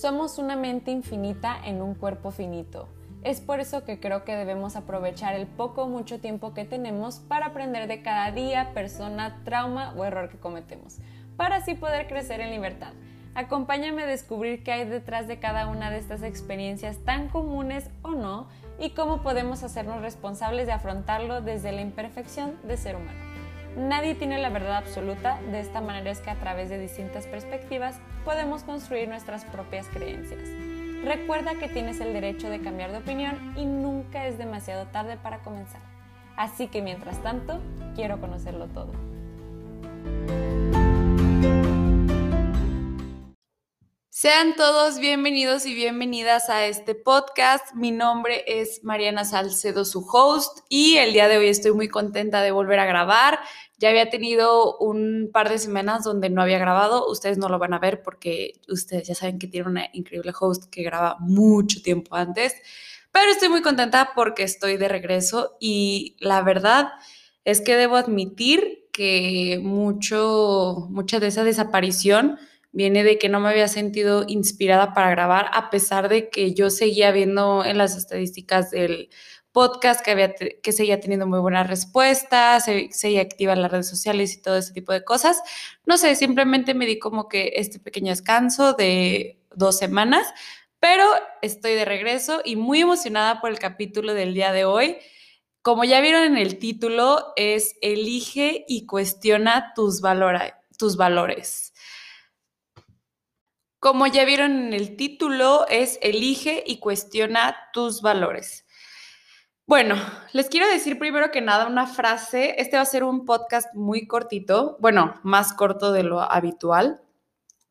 Somos una mente infinita en un cuerpo finito. Es por eso que creo que debemos aprovechar el poco o mucho tiempo que tenemos para aprender de cada día, persona, trauma o error que cometemos, para así poder crecer en libertad. Acompáñame a descubrir qué hay detrás de cada una de estas experiencias tan comunes o no y cómo podemos hacernos responsables de afrontarlo desde la imperfección de ser humano. Nadie tiene la verdad absoluta, de esta manera es que a través de distintas perspectivas podemos construir nuestras propias creencias. Recuerda que tienes el derecho de cambiar de opinión y nunca es demasiado tarde para comenzar. Así que mientras tanto, quiero conocerlo todo. Sean todos bienvenidos y bienvenidas a este podcast. Mi nombre es Mariana Salcedo, su host, y el día de hoy estoy muy contenta de volver a grabar. Ya había tenido un par de semanas donde no había grabado. Ustedes no lo van a ver porque ustedes ya saben que tiene una increíble host que graba mucho tiempo antes. Pero estoy muy contenta porque estoy de regreso y la verdad es que debo admitir que mucho, mucha de esa desaparición viene de que no me había sentido inspirada para grabar, a pesar de que yo seguía viendo en las estadísticas del podcast que, había, que seguía teniendo muy buenas respuestas, se, seguía activa en las redes sociales y todo ese tipo de cosas. No sé, simplemente me di como que este pequeño descanso de dos semanas, pero estoy de regreso y muy emocionada por el capítulo del día de hoy. Como ya vieron en el título, es Elige y cuestiona tus, tus valores. Como ya vieron en el título, es Elige y cuestiona tus valores. Bueno, les quiero decir primero que nada una frase. Este va a ser un podcast muy cortito, bueno, más corto de lo habitual.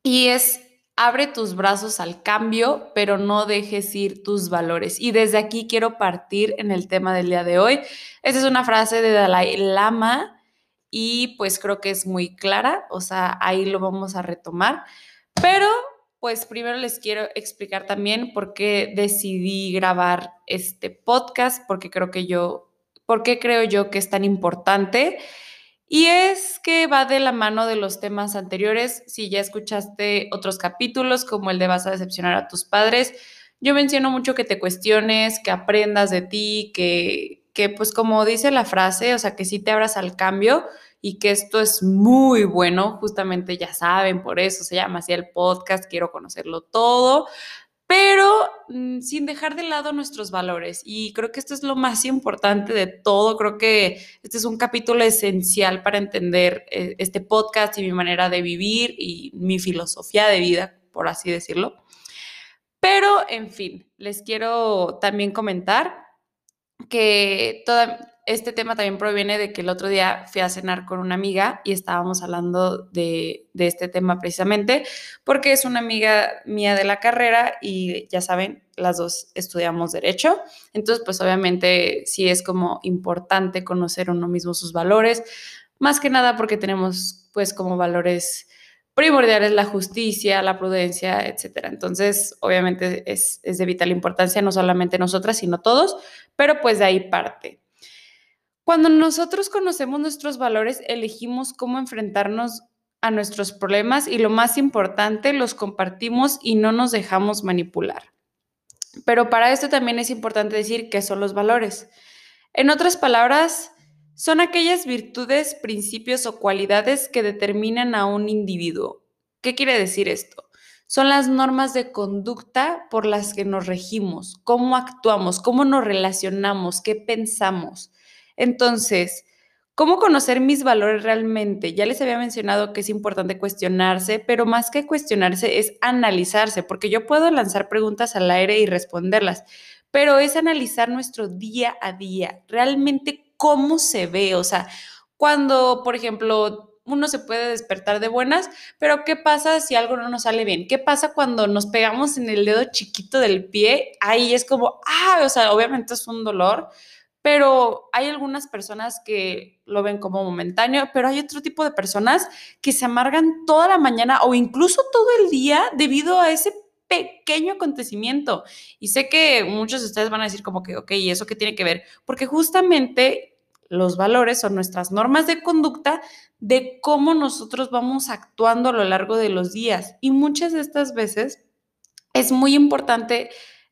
Y es, abre tus brazos al cambio, pero no dejes ir tus valores. Y desde aquí quiero partir en el tema del día de hoy. Esta es una frase de Dalai Lama y pues creo que es muy clara, o sea, ahí lo vamos a retomar. Pero pues primero les quiero explicar también por qué decidí grabar este podcast, porque creo que yo, por qué creo yo que es tan importante. Y es que va de la mano de los temas anteriores. Si ya escuchaste otros capítulos, como el de vas a decepcionar a tus padres, yo menciono mucho que te cuestiones, que aprendas de ti, que, que pues como dice la frase, o sea, que sí te abras al cambio y que esto es muy bueno, justamente ya saben, por eso se llama así el podcast, quiero conocerlo todo, pero mm, sin dejar de lado nuestros valores. Y creo que esto es lo más importante de todo, creo que este es un capítulo esencial para entender eh, este podcast y mi manera de vivir y mi filosofía de vida, por así decirlo. Pero, en fin, les quiero también comentar que toda, este tema también proviene de que el otro día fui a cenar con una amiga y estábamos hablando de, este tema precisamente, porque es una amiga mía de la carrera y ya saben, las dos estudiamos derecho. Entonces, pues obviamente sí es como importante conocer uno mismo sus valores, más que nada porque tenemos pues como valores primordiales la justicia, la prudencia, etcétera. Entonces, obviamente es, es de vital importancia, no solamente nosotras, sino todos, pero pues de ahí parte. Cuando nosotros conocemos nuestros valores, elegimos cómo enfrentarnos a nuestros problemas y lo más importante, los compartimos y no nos dejamos manipular. Pero para esto también es importante decir qué son los valores. En otras palabras, son aquellas virtudes, principios o cualidades que determinan a un individuo. ¿Qué quiere decir esto? Son las normas de conducta por las que nos regimos, cómo actuamos, cómo nos relacionamos, qué pensamos. Entonces, ¿cómo conocer mis valores realmente? Ya les había mencionado que es importante cuestionarse, pero más que cuestionarse es analizarse, porque yo puedo lanzar preguntas al aire y responderlas, pero es analizar nuestro día a día, realmente cómo se ve, o sea, cuando, por ejemplo, uno se puede despertar de buenas, pero ¿qué pasa si algo no nos sale bien? ¿Qué pasa cuando nos pegamos en el dedo chiquito del pie? Ahí es como, ah, o sea, obviamente es un dolor, pero hay algunas personas que lo ven como momentáneo, pero hay otro tipo de personas que se amargan toda la mañana o incluso todo el día debido a ese pequeño acontecimiento. Y sé que muchos de ustedes van a decir como que, ok, ¿y eso qué tiene que ver? Porque justamente los valores son nuestras normas de conducta de cómo nosotros vamos actuando a lo largo de los días. Y muchas de estas veces es muy importante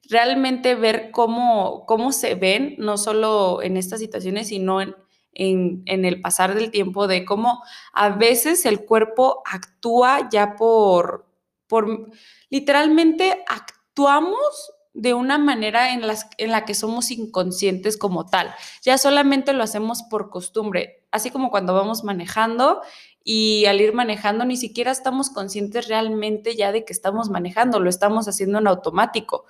realmente ver cómo, cómo se ven, no solo en estas situaciones, sino en, en, el pasar del tiempo, de cómo a veces el cuerpo actúa ya por, por literalmente actuamos de una manera en, las, en la que somos inconscientes como tal. Ya solamente lo hacemos por costumbre, así como cuando vamos manejando y al ir manejando ni siquiera estamos conscientes realmente ya de que estamos manejando, lo estamos haciendo en automático.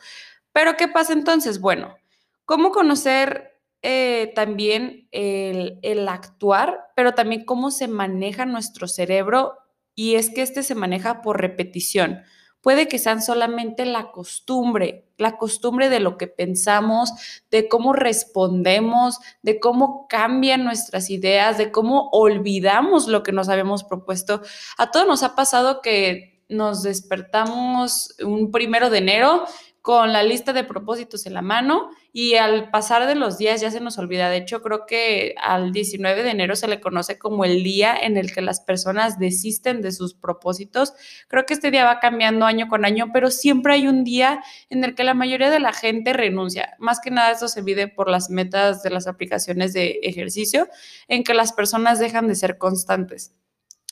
Pero ¿qué pasa entonces? Bueno, ¿cómo conocer eh, también el, el, actuar, pero también cómo se maneja nuestro cerebro y es que este se maneja por repetición. Puede que sean solamente la costumbre, la costumbre de lo que pensamos, de cómo respondemos, de cómo cambian nuestras ideas, de cómo olvidamos lo que nos habíamos propuesto. A todos nos ha pasado que nos despertamos un primero de enero con la lista de propósitos en la mano y al pasar de los días ya se nos olvida. De hecho, creo que al 19 de enero se le conoce como el día en el que las personas desisten de sus propósitos. Creo que este día va cambiando año con año, pero siempre hay un día en el que la mayoría de la gente renuncia. Más que nada eso se mide por las metas de las aplicaciones de ejercicio, en que las personas dejan de ser constantes.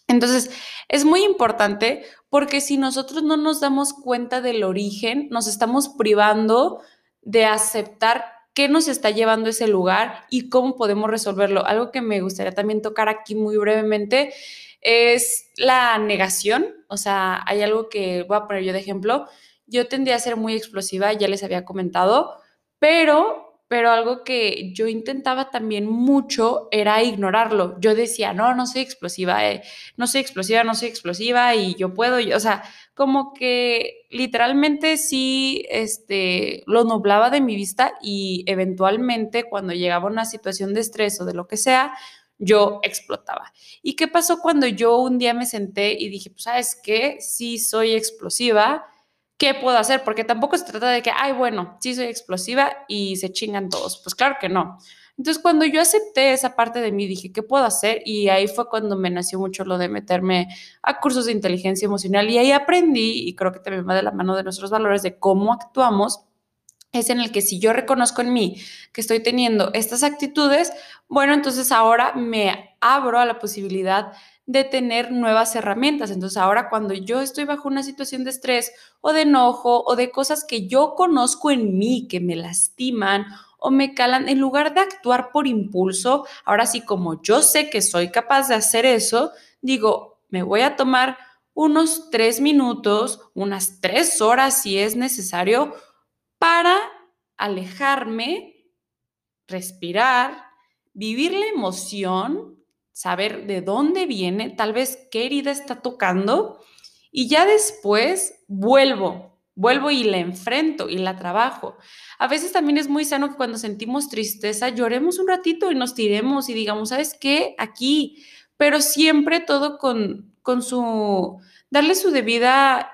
Entonces, es muy importante porque si nosotros no nos damos cuenta del origen, nos estamos privando de aceptar qué nos está llevando a ese lugar y cómo podemos resolverlo. Algo que me gustaría también tocar aquí muy brevemente es la negación. O sea, hay algo que voy a poner yo de ejemplo. Yo tendría a ser muy explosiva, ya les había comentado, pero pero algo que yo intentaba también mucho era ignorarlo. Yo decía, no, no soy explosiva, eh, no soy explosiva, no soy explosiva y yo puedo, o sea, como que literalmente sí, este, lo nublaba de mi vista y eventualmente cuando llegaba una situación de estrés o de lo que sea, yo explotaba. ¿Y qué pasó cuando yo un día me senté y dije, pues, ¿sabes qué? Sí soy explosiva ¿qué puedo hacer? Porque tampoco se trata de que, ay, bueno, sí soy explosiva y se chingan todos. Pues claro que no. Entonces, cuando yo acepté esa parte de mí, dije, ¿qué puedo hacer? Y ahí fue cuando me nació mucho lo de meterme a cursos de inteligencia emocional y ahí aprendí, y creo que también va de la mano de nuestros valores, de cómo actuamos es en el que si yo reconozco en mí que estoy teniendo estas actitudes, bueno, entonces ahora me abro a la posibilidad de tener nuevas herramientas. Entonces ahora cuando yo estoy bajo una situación de estrés o de enojo o de cosas que yo conozco en mí que me lastiman o me calan, en lugar de actuar por impulso, ahora sí como yo sé que soy capaz de hacer eso, digo, me voy a tomar unos tres minutos, unas tres horas si es necesario, para alejarme, respirar, vivir la emoción saber de dónde viene, tal vez qué herida está tocando y ya después vuelvo, vuelvo y la enfrento y la trabajo. A veces también es muy sano que cuando sentimos tristeza lloremos un ratito y nos tiremos y digamos, ¿sabes qué? Aquí, pero siempre todo con, con su, darle su debida,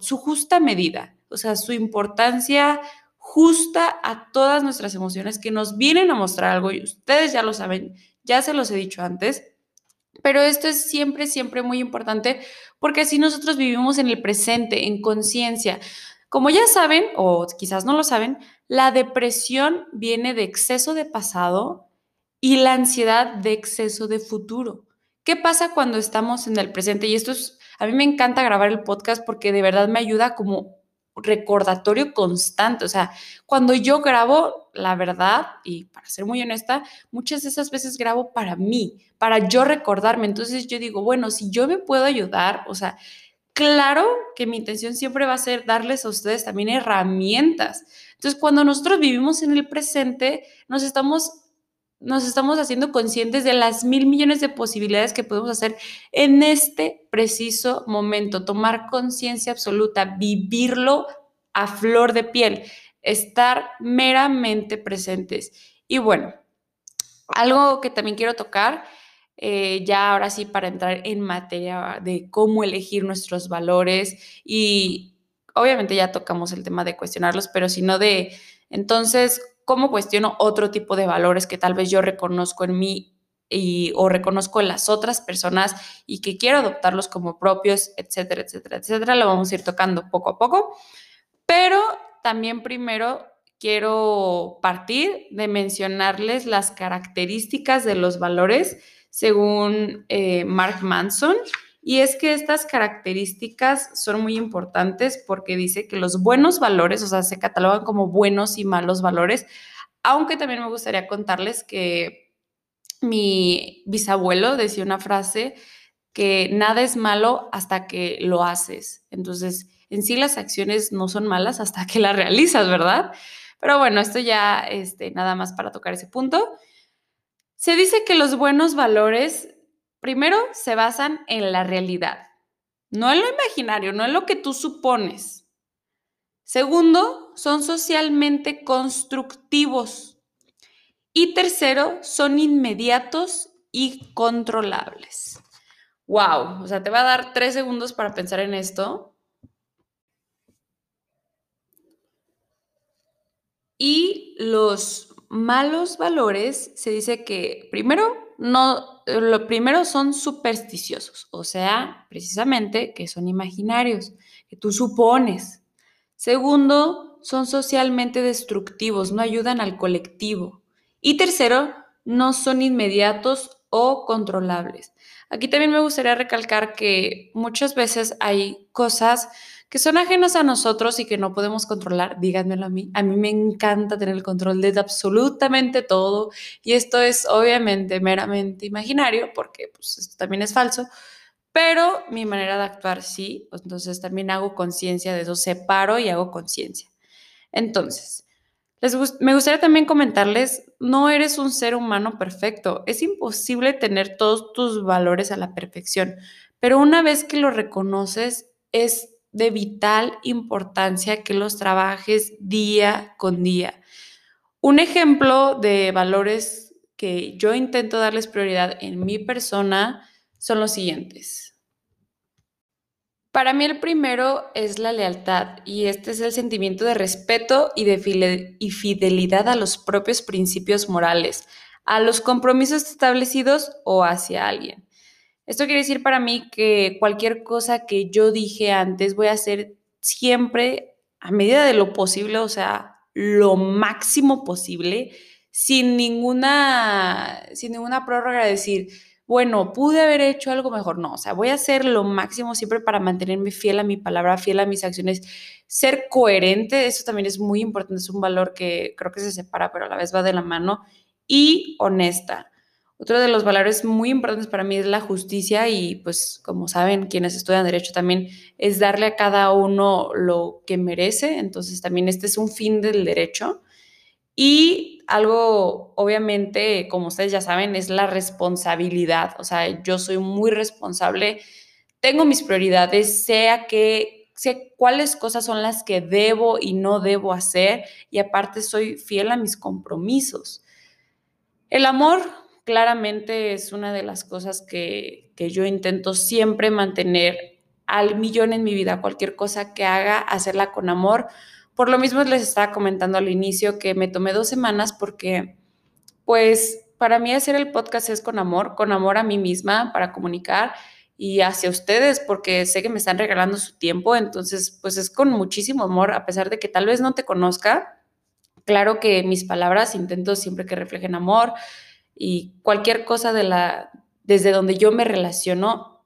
su justa medida, o sea, su importancia justa a todas nuestras emociones que nos vienen a mostrar algo y ustedes ya lo saben, ya se los he dicho antes, pero esto es siempre, siempre muy importante porque así nosotros vivimos en el presente, en conciencia. Como ya saben, o quizás no lo saben, la depresión viene de exceso de pasado y la ansiedad de exceso de futuro. ¿Qué pasa cuando estamos en el presente? Y esto es, a mí me encanta grabar el podcast porque de verdad me ayuda como recordatorio constante. O sea, cuando yo grabo, la verdad, y para ser muy honesta, muchas de esas veces grabo para mí, para yo recordarme. Entonces yo digo, bueno, si yo me puedo ayudar, o sea, claro que mi intención siempre va a ser darles a ustedes también herramientas. Entonces, cuando nosotros vivimos en el presente, nos estamos nos estamos haciendo conscientes de las mil millones de posibilidades que podemos hacer en este preciso momento, tomar conciencia absoluta, vivirlo a flor de piel, estar meramente presentes. Y bueno, algo que también quiero tocar, eh, ya ahora sí para entrar en materia de cómo elegir nuestros valores y obviamente ya tocamos el tema de cuestionarlos, pero sino de entonces cómo cuestiono otro tipo de valores que tal vez yo reconozco en mí y, o reconozco en las otras personas y que quiero adoptarlos como propios, etcétera, etcétera, etcétera. Lo vamos a ir tocando poco a poco. Pero también primero quiero partir de mencionarles las características de los valores según eh, Mark Manson. Y es que estas características son muy importantes porque dice que los buenos valores, o sea, se catalogan como buenos y malos valores, aunque también me gustaría contarles que mi bisabuelo decía una frase que nada es malo hasta que lo haces. Entonces, en sí las acciones no son malas hasta que las realizas, ¿verdad? Pero bueno, esto ya este, nada más para tocar ese punto. Se dice que los buenos valores, primero, se basan en la realidad, no en lo imaginario, no en lo que tú supones. Segundo, son socialmente constructivos. Y tercero, son inmediatos y controlables. Wow, o sea, te va a dar tres segundos para pensar en esto. Y los malos valores se dice que primero no lo primero son supersticiosos, o sea, precisamente que son imaginarios, que tú supones. Segundo, son socialmente destructivos, no ayudan al colectivo. Y tercero, no son inmediatos o controlables. Aquí también me gustaría recalcar que muchas veces hay cosas que son ajenos a nosotros y que no podemos controlar, díganmelo a mí. A mí me encanta tener el control de absolutamente todo y esto es obviamente meramente imaginario porque pues, también es falso, pero mi manera de actuar sí, entonces también hago conciencia de eso, separo y hago conciencia. Entonces, me gustaría también comentarles, no eres un ser humano perfecto, es imposible tener todos tus valores a la perfección, pero una vez que lo reconoces, es de vital importancia que los trabajes día con día. Un ejemplo de valores que yo intento darles prioridad en mi persona son los siguientes. Para mí el primero es la lealtad y este es el sentimiento de respeto y de fidelidad a los propios principios morales, a los compromisos establecidos o hacia alguien. Esto quiere decir para mí que cualquier cosa que yo dije antes voy a hacer siempre a medida de lo posible, o sea, lo máximo posible, sin ninguna, sin ninguna prórroga de decir, bueno, pude haber hecho algo mejor. No, o sea, voy a hacer lo máximo siempre para mantenerme fiel a mi palabra, fiel a mis acciones, ser coherente, eso también es muy importante, es un valor que creo que se separa, pero a la vez va de la mano, y honesta. Otro de los valores muy importantes para mí es la justicia y pues como saben quienes estudian derecho también es darle a cada uno lo que merece, entonces también este es un fin del derecho. Y algo, obviamente, como ustedes ya saben, es la responsabilidad, o sea, yo soy muy responsable, tengo mis prioridades, sea que sé cuáles cosas son las que debo y no debo hacer. Y aparte soy fiel a mis compromisos. El amor claramente es una de las cosas que, yo intento siempre mantener al millón en mi vida, cualquier cosa que haga, hacerla con amor. Por lo mismo les estaba comentando al inicio que me tomé dos semanas porque, pues, para mí hacer el podcast es con amor, con amor a mí misma para comunicar y hacia ustedes porque sé que me están regalando su tiempo, entonces, pues es con muchísimo amor, a pesar de que tal vez no te conozca. Claro que mis palabras intento siempre que reflejen amor, y cualquier cosa de la, desde donde yo me relaciono,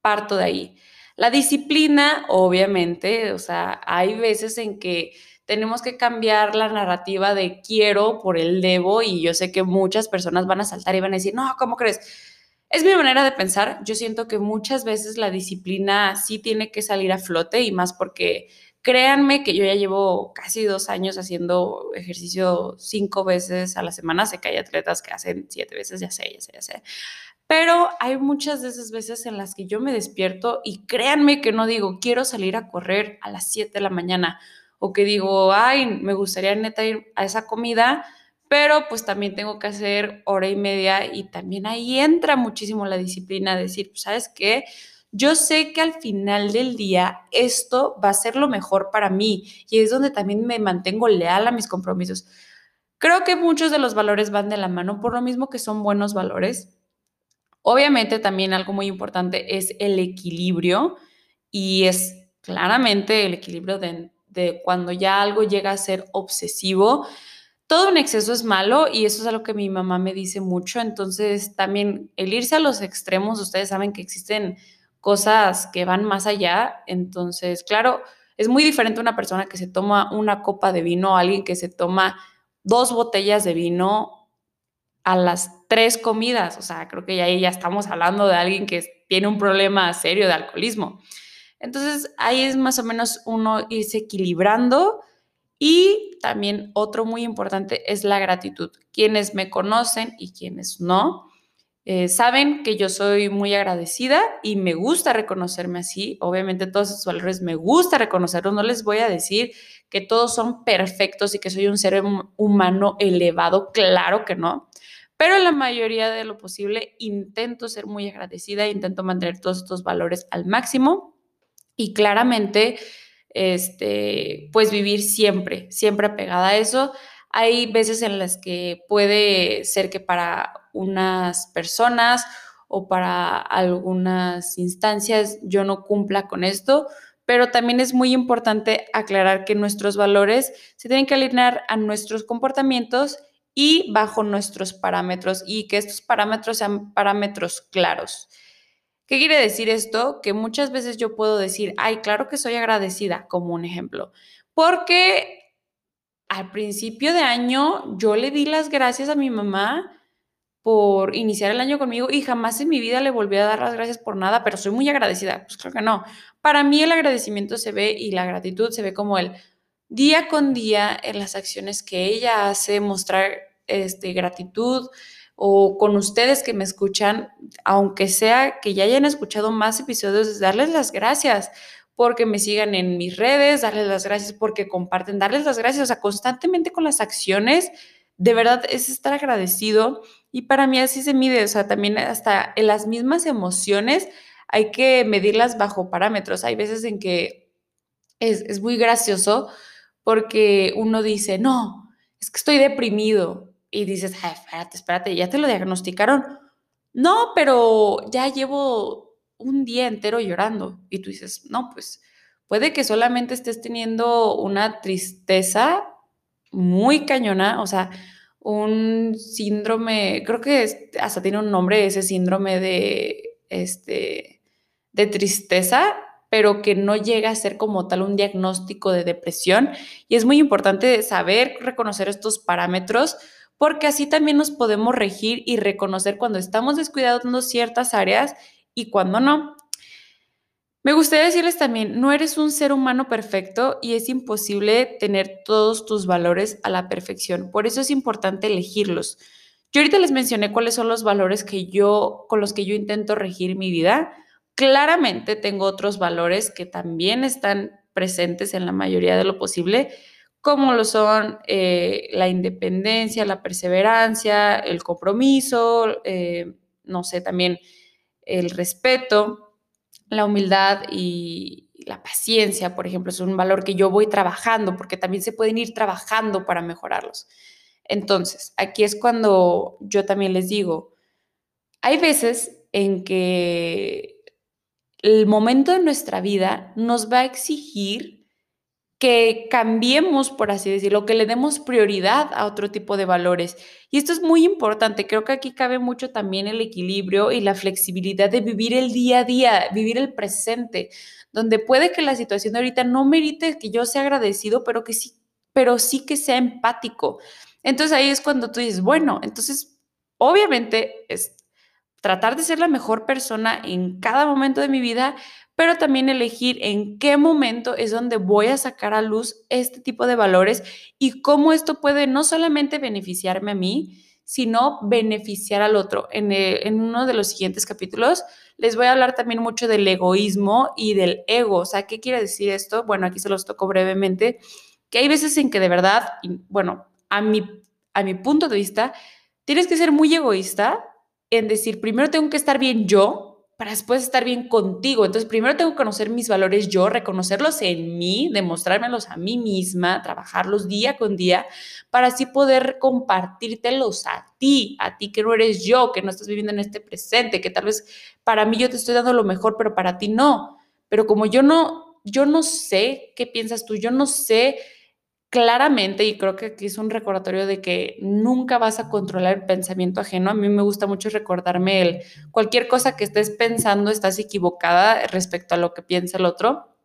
parto de ahí. La disciplina, obviamente, o sea, hay veces en que tenemos que cambiar la narrativa de quiero por el debo y yo sé que muchas personas van a saltar y van a decir, no, ¿cómo crees? Es mi manera de pensar. Yo siento que muchas veces la disciplina sí tiene que salir a flote y más porque Créanme que yo ya llevo casi dos años haciendo ejercicio cinco veces a la semana. Sé que hay atletas que hacen siete veces, ya sé, ya sé, ya sé. Pero hay muchas de esas veces en las que yo me despierto y créanme que no digo, quiero salir a correr a las 7 de la mañana o que digo, ay, me gustaría neta ir a esa comida, pero pues también tengo que hacer hora y media y también ahí entra muchísimo la disciplina, de decir, pues, ¿sabes qué? Yo sé que al final del día esto va a ser lo mejor para mí y es donde también me mantengo leal a mis compromisos. Creo que muchos de los valores van de la mano por lo mismo que son buenos valores. Obviamente también algo muy importante es el equilibrio y es claramente el equilibrio de cuando ya algo llega a ser obsesivo, todo en exceso es malo y eso es algo que mi mamá me dice mucho. Entonces, también el irse a los extremos, ustedes saben que existen cosas que van más allá. Entonces, claro, es muy diferente una persona que se toma una copa de vino a alguien que se toma dos botellas de vino a las tres comidas. O sea, creo que ya ya estamos hablando de alguien que tiene un problema serio de alcoholismo. Entonces, ahí es más o menos uno irse equilibrando y también otro muy importante es la gratitud. Quienes me conocen y quienes no, eh, saben que yo soy muy agradecida y me gusta reconocerme así. Obviamente todos esos valores me gusta reconocerlos. No les voy a decir que todos son perfectos y que soy un ser humano elevado. Claro que no. Pero en la mayoría de lo posible intento ser muy agradecida, intento mantener todos estos valores al máximo y claramente este, pues vivir siempre, siempre apegada a eso. Hay veces en las que puede ser que para unas personas o para algunas instancias yo no cumpla con esto, pero también es muy importante aclarar que nuestros valores se tienen que alinear a nuestros comportamientos y bajo nuestros parámetros y que estos parámetros sean parámetros claros. ¿Qué quiere decir esto? Que muchas veces yo puedo decir, ay, claro que soy agradecida, como un ejemplo, porque al principio de año yo le di las gracias a mi mamá por iniciar el año conmigo y jamás en mi vida le volví a dar las gracias por nada, pero soy muy agradecida. Pues creo que no. Para mí el agradecimiento se ve y la gratitud se ve como el día con día en las acciones que ella hace, mostrar este, gratitud, o con ustedes que me escuchan, aunque sea que ya hayan escuchado más episodios, darles las gracias porque me sigan en mis redes, darles las gracias porque comparten, darles las gracias, o sea, constantemente con las acciones, de verdad es estar agradecido y para mí así se mide, o sea, también hasta en las mismas emociones hay que medirlas bajo parámetros. Hay veces en que es, es muy gracioso porque uno dice, no, es que estoy deprimido y dices, espérate, espérate, ya te lo diagnosticaron. No, pero ya llevo un día entero llorando. Y tú dices, no, pues puede que solamente estés teniendo una tristeza muy cañona, o sea, un síndrome, creo que hasta tiene un nombre ese síndrome de, este, de tristeza, pero que no llega a ser como tal un diagnóstico de depresión. Y es muy importante saber reconocer estos parámetros porque así también nos podemos regir y reconocer cuando estamos descuidando ciertas áreas y cuando no. Me gustaría decirles también, no eres un ser humano perfecto y es imposible tener todos tus valores a la perfección. Por eso es importante elegirlos. Yo ahorita les mencioné cuáles son los valores que yo con los que yo intento regir mi vida. Claramente tengo otros valores que también están presentes en la mayoría de lo posible, como lo son eh, la independencia, la perseverancia, el compromiso, eh, no sé, también el respeto, la humildad y la paciencia, por ejemplo, es un valor que yo voy trabajando porque también se pueden ir trabajando para mejorarlos. Entonces, aquí es cuando yo también les digo, hay veces en que el momento de nuestra vida nos va a exigir que cambiemos, por así decirlo, que le demos prioridad a otro tipo de valores. Y esto es muy importante. Creo que aquí cabe mucho también el equilibrio y la flexibilidad de vivir el día a día, vivir el presente, donde puede que la situación de ahorita no merite que yo sea agradecido, pero que sí, pero sí que sea empático. Entonces ahí es cuando tú dices, bueno, entonces obviamente es tratar de ser la mejor persona en cada momento de mi vida, pero también elegir en qué momento es donde voy a sacar a luz este tipo de valores y cómo esto puede no solamente beneficiarme a mí, sino beneficiar al otro. En, eh, en, uno de los siguientes capítulos les voy a hablar también mucho del egoísmo y del ego. O sea, ¿qué quiere decir esto? Bueno, aquí se los toco brevemente, que hay veces en que de verdad, bueno, a mi, a mi punto de vista, tienes que ser muy egoísta en decir, primero tengo que estar bien yo, para después estar bien contigo. Entonces, primero tengo que conocer mis valores yo, reconocerlos en mí, demostrármelos a mí misma, trabajarlos día con día, para así poder compartírtelos a ti, a ti que no eres yo, que no estás viviendo en este presente, que tal vez para mí yo te estoy dando lo mejor, pero para ti no. Pero como yo no yo no sé qué piensas tú, yo no sé claramente, y creo que aquí es un recordatorio de que nunca vas a controlar el pensamiento ajeno. A mí me gusta mucho recordarme el cualquier cosa que estés pensando, estás equivocada respecto a lo que piensa el otro.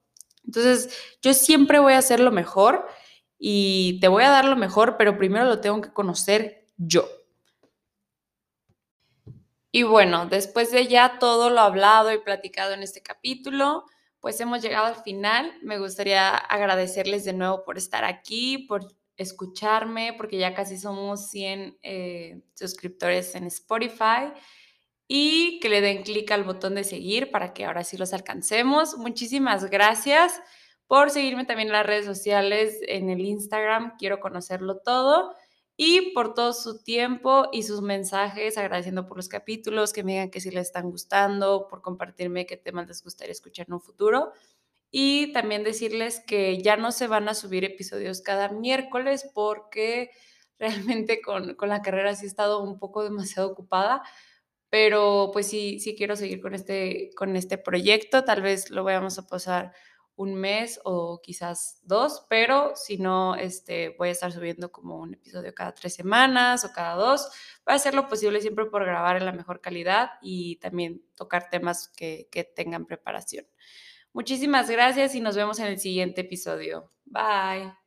Entonces, yo siempre voy a hacer lo mejor y te voy a dar lo mejor, pero primero lo tengo que conocer yo. Y bueno, después de ya todo lo hablado y platicado en este capítulo, pues hemos llegado al final. Me gustaría agradecerles de nuevo por estar aquí, por escucharme, porque ya casi somos 100 eh, suscriptores en Spotify y que le den clic al botón de seguir para que ahora sí los alcancemos. Muchísimas gracias por seguirme también en las redes sociales, en el Instagram, quiero conocerlo todo y por todo su tiempo y sus mensajes, agradeciendo por los capítulos, que me digan que sí les están gustando, por compartirme qué temas les gustaría escuchar en un futuro. Y también decirles que ya no se van a subir episodios cada miércoles porque realmente con, con la carrera sí he estado un poco demasiado ocupada, pero pues sí, sí quiero seguir con este, con este proyecto. Tal vez lo vayamos a pasar un mes o quizás dos, pero si no, este, voy a estar subiendo como un episodio cada tres semanas o cada dos. Voy a hacer lo posible siempre por grabar en la mejor calidad y también tocar temas que, que tengan preparación. Muchísimas gracias y nos vemos en el siguiente episodio. Bye.